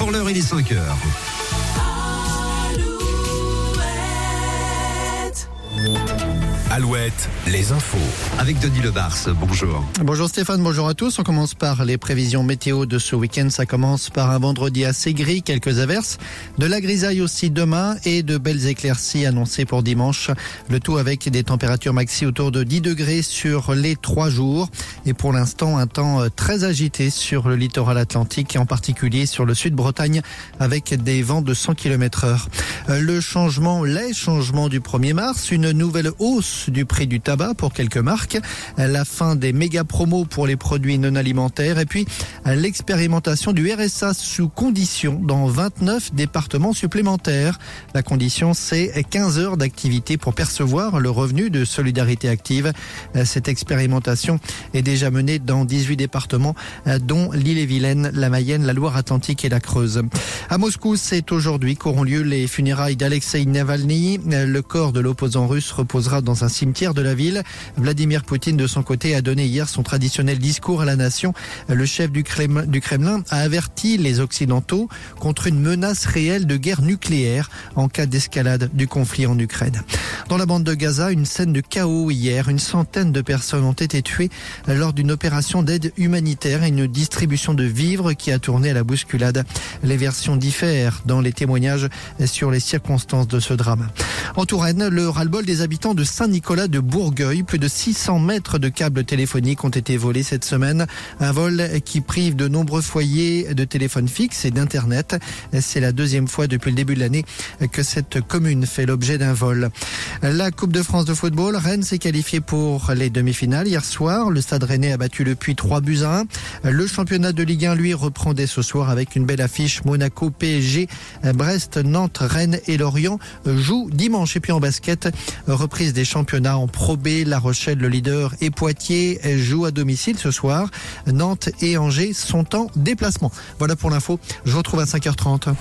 Pour l'heure, il est 5 heures. Alouette, les infos. Avec Denis Lebars, bonjour. Bonjour Stéphane, bonjour à tous. On commence par les prévisions météo de ce week-end. Ça commence par un vendredi assez gris, quelques averses, de la grisaille aussi demain et de belles éclaircies annoncées pour dimanche. Le tout avec des températures maxi autour de 10 degrés sur les trois jours. Et pour l'instant, un temps très agité sur le littoral atlantique et en particulier sur le sud Bretagne avec des vents de 100 km heure. Le changement, les changements du 1er mars, une nouvelle hausse du prix du tabac pour quelques marques, la fin des méga promos pour les produits non alimentaires et puis l'expérimentation du RSA sous condition dans 29 départements supplémentaires. La condition, c'est 15 heures d'activité pour percevoir le revenu de solidarité active. Cette expérimentation est déjà menée dans 18 départements, dont l'île-et-Vilaine, la Mayenne, la Loire-Atlantique et la Creuse. À Moscou, c'est aujourd'hui qu'auront lieu les funérailles d'Alexei Navalny. Le corps de l'opposant russe reposera dans un cimetière de la ville. Vladimir Poutine, de son côté, a donné hier son traditionnel discours à la nation. Le chef du Kremlin a averti les Occidentaux contre une menace réelle de guerre nucléaire en cas d'escalade du conflit en Ukraine. Dans la bande de Gaza, une scène de chaos hier. Une centaine de personnes ont été tuées lors d'une opération d'aide humanitaire et une distribution de vivres qui a tourné à la bousculade. Les versions diffèrent dans les témoignages sur les circonstances de ce drame. En Touraine, le ras-le-bol des habitants de Saint-Nicolas de Bourgueil. Plus de 600 mètres de câbles téléphoniques ont été volés cette semaine. Un vol qui prive de nombreux foyers de téléphones fixes et d'Internet. C'est la deuxième fois depuis le début de l'année que cette commune fait l'objet d'un vol. La Coupe de France de football, Rennes s'est qualifié pour les demi-finales. Hier soir, le Stade Rennais a battu le Puy 3 buts à 1. Le championnat de Ligue 1, lui, reprend dès ce soir avec une belle affiche. Monaco, PSG, Brest, Nantes, Rennes et Lorient jouent dimanche. Et puis en basket, reprise des championnats en Pro B. La Rochelle, le leader, et Poitiers jouent à domicile ce soir. Nantes et Angers sont en déplacement. Voilà pour l'info. Je vous retrouve à 5h30.